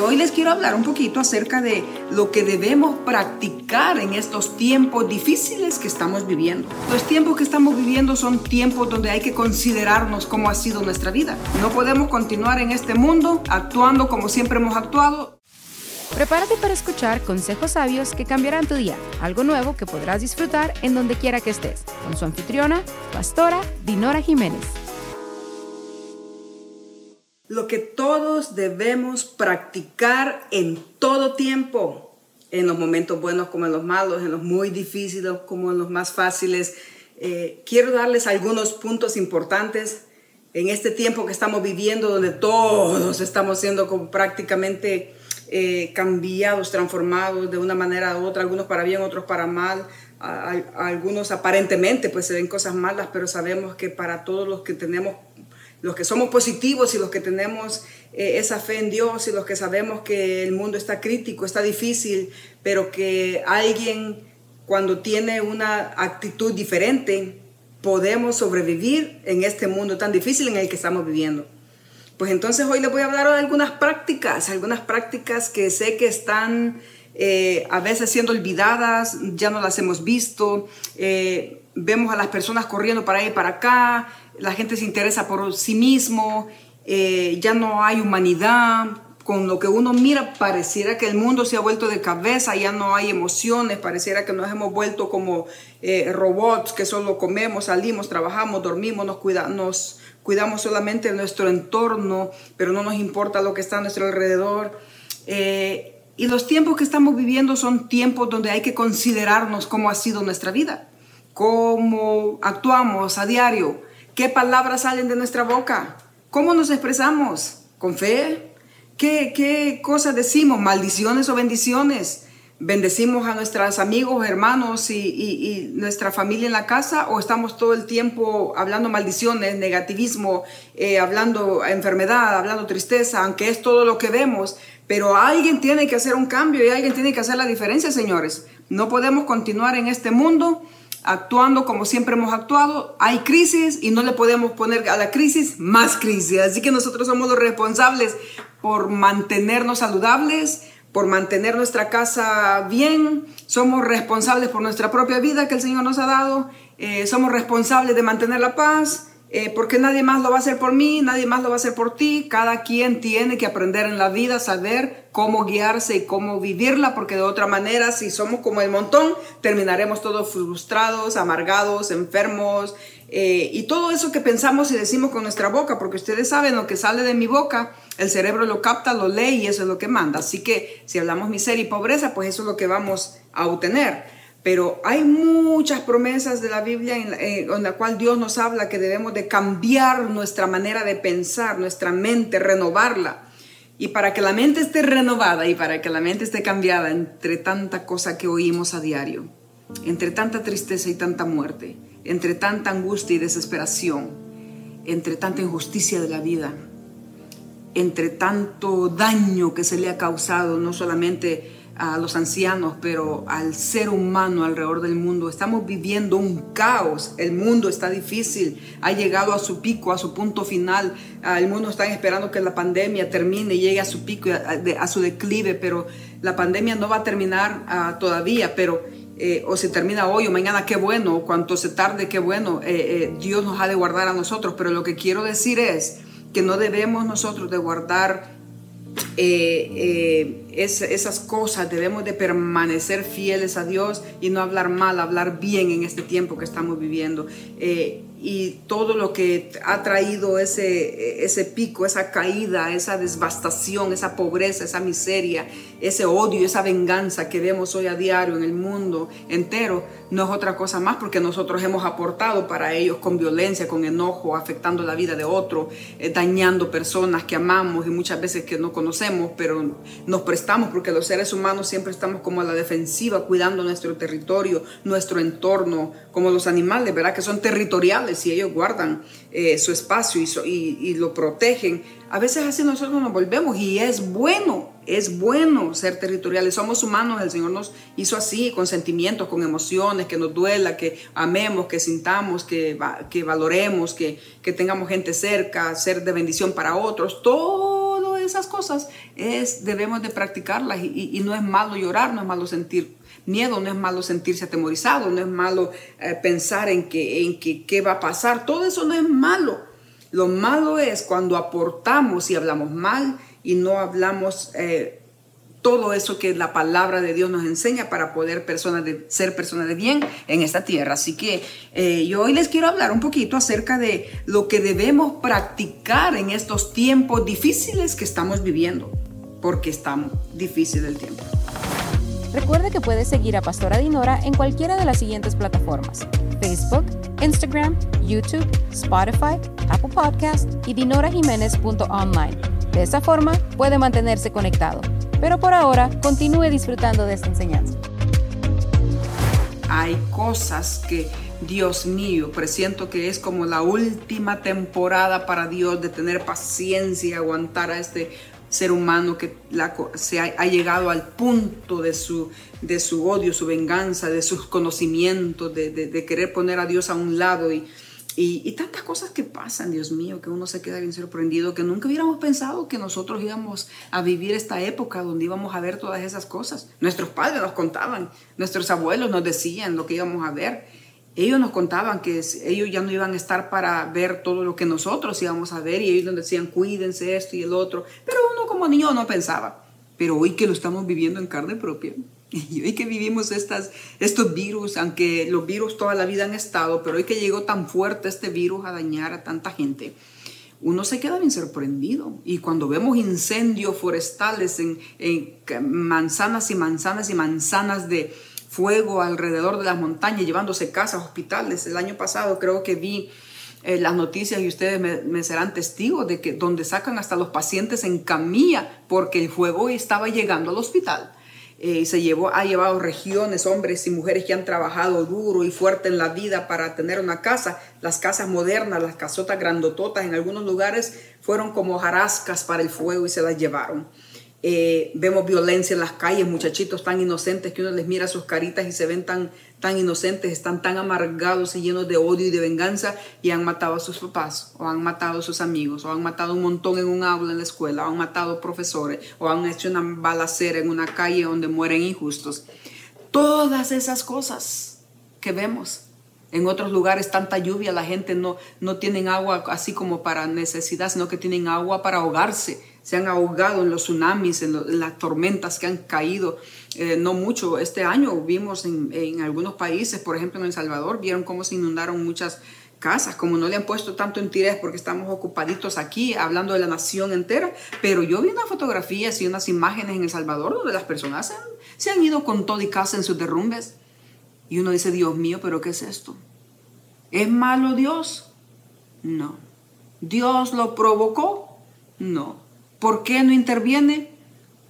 hoy les quiero hablar un poquito acerca de lo que debemos practicar en estos tiempos difíciles que estamos viviendo. Los tiempos que estamos viviendo son tiempos donde hay que considerarnos cómo ha sido nuestra vida. No podemos continuar en este mundo actuando como siempre hemos actuado. Prepárate para escuchar consejos sabios que cambiarán tu día, algo nuevo que podrás disfrutar en donde quiera que estés, con su anfitriona, pastora Dinora Jiménez lo que todos debemos practicar en todo tiempo, en los momentos buenos como en los malos, en los muy difíciles como en los más fáciles. Eh, quiero darles algunos puntos importantes en este tiempo que estamos viviendo, donde todos estamos siendo prácticamente eh, cambiados, transformados de una manera u otra, algunos para bien, otros para mal. algunos aparentemente pues se ven cosas malas, pero sabemos que para todos los que tenemos los que somos positivos y los que tenemos eh, esa fe en Dios y los que sabemos que el mundo está crítico, está difícil, pero que alguien cuando tiene una actitud diferente, podemos sobrevivir en este mundo tan difícil en el que estamos viviendo. Pues entonces hoy les voy a hablar de algunas prácticas, algunas prácticas que sé que están eh, a veces siendo olvidadas, ya no las hemos visto, eh, vemos a las personas corriendo para allá y para acá, la gente se interesa por sí mismo, eh, ya no hay humanidad. Con lo que uno mira, pareciera que el mundo se ha vuelto de cabeza, ya no hay emociones, pareciera que nos hemos vuelto como eh, robots que solo comemos, salimos, trabajamos, dormimos, nos, nos cuidamos solamente nuestro entorno, pero no nos importa lo que está a nuestro alrededor. Eh, y los tiempos que estamos viviendo son tiempos donde hay que considerarnos cómo ha sido nuestra vida, cómo actuamos a diario, ¿Qué palabras salen de nuestra boca? ¿Cómo nos expresamos? ¿Con fe? ¿Qué, qué cosas decimos? ¿Maldiciones o bendiciones? ¿Bendecimos a nuestros amigos, hermanos y, nuestra familia en la casa? ¿O estamos todo el tiempo hablando maldiciones, negativismo, eh, hablando enfermedad, hablando tristeza, aunque es todo lo que vemos? Pero alguien tiene que hacer un cambio y alguien tiene que hacer la diferencia, señores. No podemos continuar en este mundo actuando como siempre hemos actuado. Hay crisis y no le podemos poner a la crisis más crisis. Así que nosotros somos los responsables por mantenernos saludables, por mantener nuestra casa bien. Somos responsables por nuestra propia vida que el Señor nos ha dado. Eh, somos responsables de mantener la paz. Eh, porque nadie más lo va a hacer por mí, nadie más lo va a hacer por ti. Cada quien tiene que aprender en la vida, saber cómo guiarse y cómo vivirla, porque de otra manera, si somos como el montón, terminaremos todos frustrados, amargados, enfermos, eh, y todo eso que pensamos y decimos con nuestra boca, porque ustedes saben lo que sale de mi boca, el cerebro lo capta, lo lee y eso es lo que manda. Así que si hablamos miseria y pobreza, pues eso es lo que vamos a obtener. Pero hay muchas promesas de la Biblia en la, eh, la, cual Dios nos habla que debemos de cambiar nuestra manera de pensar, nuestra mente, renovarla. Y para que la mente esté renovada y para que la mente esté cambiada entre tanta cosa que oímos a diario, entre tanta tristeza y tanta muerte, entre tanta angustia y desesperación, entre tanta injusticia de la vida, entre tanto daño que se le ha causado no solamente a los ancianos, pero al ser humano alrededor del mundo. Estamos viviendo un caos, el mundo está difícil, ha llegado a su pico, a su punto final. El mundo está esperando que la pandemia termine y llegue a su pico, a, su declive, pero la pandemia no va a terminar ah, todavía, pero... Eh, o se termina hoy o mañana, qué bueno, cuanto se tarde, qué bueno, eh, eh, Dios nos ha de guardar a nosotros, pero lo que quiero decir es que no debemos nosotros de guardar eh, eh, esas cosas, debemos de permanecer fieles a Dios y no hablar mal, hablar bien en este tiempo que estamos viviendo. Eh, y todo lo que ha traído ese, ese pico, esa caída, esa devastación, esa pobreza, esa miseria, ese odio, esa venganza que vemos hoy a diario en el mundo entero, no es otra cosa más porque nosotros hemos aportado para ellos con violencia, con enojo, afectando la vida de otro, eh, dañando personas que amamos y muchas veces que no conocemos, pero nos prestamos porque los seres humanos siempre estamos como a la defensiva, cuidando nuestro territorio, nuestro entorno, como los animales, ¿verdad? Que son territoriales si ellos guardan eh, su espacio y, lo protegen, a veces así nosotros nos volvemos y es bueno, es bueno ser territoriales. Somos humanos, el Señor nos hizo así, con sentimientos, con emociones, que nos duela, que amemos, que sintamos, que, que valoremos, que, que tengamos gente cerca, ser de bendición para otros. Todo esas cosas es, debemos de practicarlas y, no es malo llorar, no es malo sentir miedo, no es malo sentirse atemorizado, no es malo eh, pensar en que, en que qué va a pasar, todo eso no es malo. Lo malo es cuando aportamos y hablamos mal y no hablamos eh, todo eso que la palabra de Dios nos enseña para poder ser personas de bien en esta tierra. Así que eh, yo hoy les quiero hablar un poquito acerca de lo que debemos practicar en estos tiempos difíciles que estamos viviendo, porque está difícil el tiempo. Recuerde que puede seguir a Pastora Dinora en cualquiera de las siguientes plataformas: Facebook, Instagram, YouTube, Spotify, Apple Podcast y dinorajiménez.online. De esa forma puede mantenerse conectado. Pero por ahora, continúe disfrutando de esta enseñanza. Hay cosas que, Dios mío, presiento que es como la última temporada para Dios de tener paciencia y aguantar a este ser humano que se ha, llegado al punto de su, de su odio, su venganza, de sus conocimientos, de, de querer poner a Dios a un lado y, y, tantas cosas que pasan, Dios mío, que uno se queda bien sorprendido, que nunca hubiéramos pensado que nosotros íbamos a vivir esta época donde íbamos a ver todas esas cosas. Nuestros padres nos contaban, nuestros abuelos nos decían lo que íbamos a ver. Ellos nos contaban que ellos ya no iban a estar para ver todo lo que nosotros íbamos a ver y ellos nos decían cuídense esto y el otro. Pero uno como niño no pensaba. Pero hoy que lo estamos viviendo en carne propia, y hoy que vivimos estas, estos virus, aunque los virus toda la vida han estado, pero hoy que llegó tan fuerte este virus a dañar a tanta gente, uno se queda bien sorprendido. Y cuando vemos incendios forestales en, manzanas y manzanas y manzanas de fuego alrededor de las montañas, llevándose casas, hospitales, el año pasado creo que vi eh, las noticias y ustedes me, me, serán testigos de que donde sacan hasta los pacientes en camilla porque el fuego estaba llegando al hospital. Eh, se llevó, ha llevado regiones, hombres y mujeres que han trabajado duro y fuerte en la vida para tener una casa. Las casas modernas, las casotas grandototas en algunos lugares fueron como jarascas para el fuego y se las llevaron. Eh, vemos violencia en las calles, muchachitos tan inocentes que uno les mira sus caritas y se ven tan, tan inocentes, están tan amargados y llenos de odio y de venganza y han matado a sus papás o han matado a sus amigos o han matado un montón en un aula en la escuela o han matado profesores o han hecho una balacera en una calle donde mueren injustos. Todas esas cosas que vemos. En otros lugares tanta lluvia, la gente no, no tienen agua así como para necesidad, sino que tienen agua para ahogarse se han ahogado en los tsunamis, en, las tormentas que han caído. Eh, no mucho, este año vimos en, algunos países, por ejemplo en El Salvador, vieron cómo se inundaron muchas casas, como no le han puesto tanto interés porque estamos ocupaditos aquí hablando de la nación entera, pero yo vi unas fotografías y unas imágenes en El Salvador donde las personas se han, se han ido con todo y casa en sus derrumbes. Y uno dice, Dios mío, pero ¿qué es esto? ¿Es malo Dios? No. ¿Dios lo provocó? No. ¿Por qué no interviene?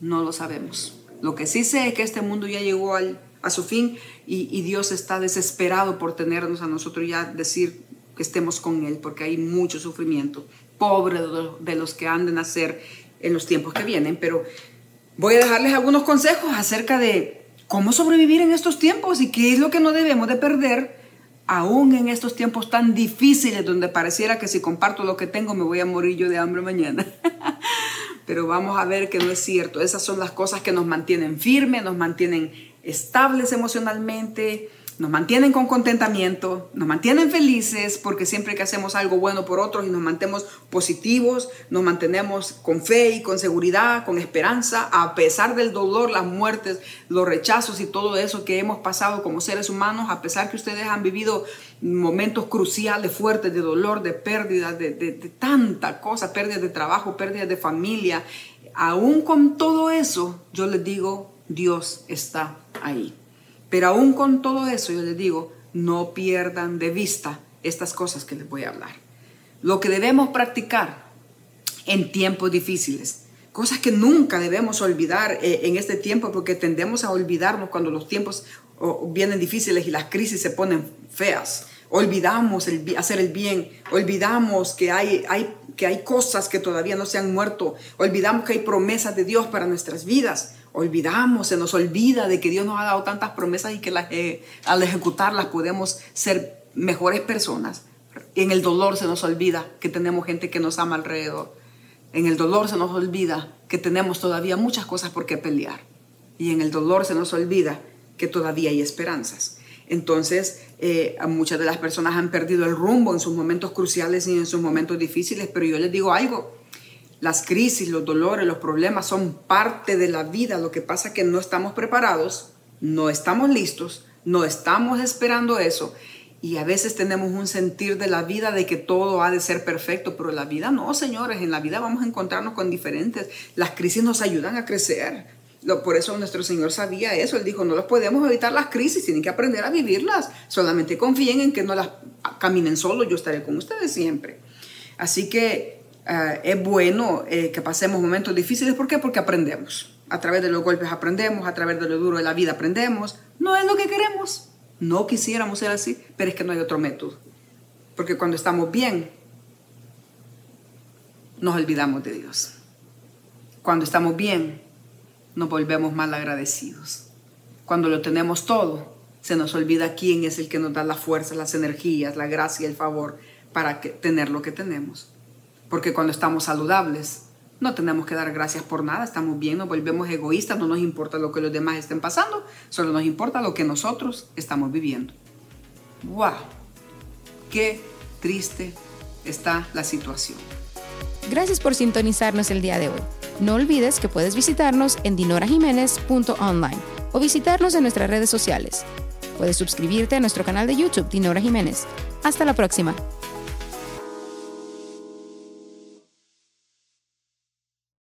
No lo sabemos. Lo que sí sé es que este mundo ya llegó a su fin y, Dios está desesperado por tenernos a nosotros ya decir que estemos con Él, porque hay mucho sufrimiento. Pobre de los que han de nacer en los tiempos que vienen, pero voy a dejarles algunos consejos acerca de cómo sobrevivir en estos tiempos y qué es lo que no debemos de perder aún en estos tiempos tan difíciles donde pareciera que si comparto lo que tengo me voy a morir yo de hambre mañana. Pero vamos a ver que no es cierto. Esas son las cosas que nos mantienen firmes, nos mantienen estables emocionalmente, nos mantienen con contentamiento, nos mantienen felices porque siempre que hacemos algo bueno por otros y nos mantenemos positivos, nos mantenemos con fe y con seguridad, con esperanza, a pesar del dolor, las muertes, los rechazos y todo eso que hemos pasado como seres humanos, a pesar que ustedes han vivido momentos cruciales, fuertes de dolor, de pérdida, de, tanta cosa, pérdida de trabajo, pérdida de familia, aún con todo eso, yo les digo, Dios está ahí. Pero aún con todo eso, yo les digo, no pierdan de vista estas cosas que les voy a hablar. Lo que debemos practicar en tiempos difíciles, cosas que nunca debemos olvidar eh, en este tiempo, porque tendemos a olvidarnos cuando los tiempos vienen difíciles y las crisis se ponen feas. Olvidamos hacer el bien, olvidamos que hay, hay, que hay cosas que todavía no se han muerto, olvidamos que hay promesas de Dios para nuestras vidas, olvidamos, se nos olvida de que Dios nos ha dado tantas promesas y que eh, al ejecutarlas podemos ser mejores personas. En el dolor se nos olvida que tenemos gente que nos ama alrededor. En el dolor se nos olvida que tenemos todavía muchas cosas por qué pelear. Y en el dolor se nos olvida que todavía hay esperanzas. Entonces, eh, muchas de las personas han perdido el rumbo en sus momentos cruciales y en sus momentos difíciles, pero yo les digo algo, las crisis, los dolores, los problemas son parte de la vida. Lo que pasa es que no estamos preparados, no estamos listos, no estamos esperando eso. Y a veces tenemos un sentir de la vida de que todo ha de ser perfecto, pero la vida no, señores, en la vida vamos a encontrarnos con diferentes. Las crisis nos ayudan a crecer. Por eso nuestro Señor sabía eso. Él dijo, no los podemos evitar las crisis, tienen que aprender a vivirlas. Solamente confíen en que no las caminen solos, yo estaré con ustedes siempre. Así que eh, es bueno eh, que pasemos momentos difíciles. ¿Por qué? Porque aprendemos. A través de los golpes aprendemos, a través de lo duro de la vida aprendemos. No es lo que queremos. No quisiéramos ser así, pero es que no hay otro método. Porque cuando estamos bien, nos olvidamos de Dios. Cuando estamos bien, nos volvemos mal agradecidos. Cuando lo tenemos todo, se nos olvida quién es el que nos da la fuerza, las energías, la gracia y el favor para tener lo que tenemos. Porque cuando estamos saludables, no tenemos que dar gracias por nada, estamos bien, nos volvemos egoístas, no nos importa lo que los demás estén pasando, solo nos importa lo que nosotros estamos viviendo. ¡Wow! ¡Qué triste está la situación! Gracias por sintonizarnos el día de hoy. No olvides que puedes visitarnos en dinorajiménez.online o visitarnos en nuestras redes sociales. Puedes suscribirte a nuestro canal de YouTube Dinora Jiménez. Hasta la próxima.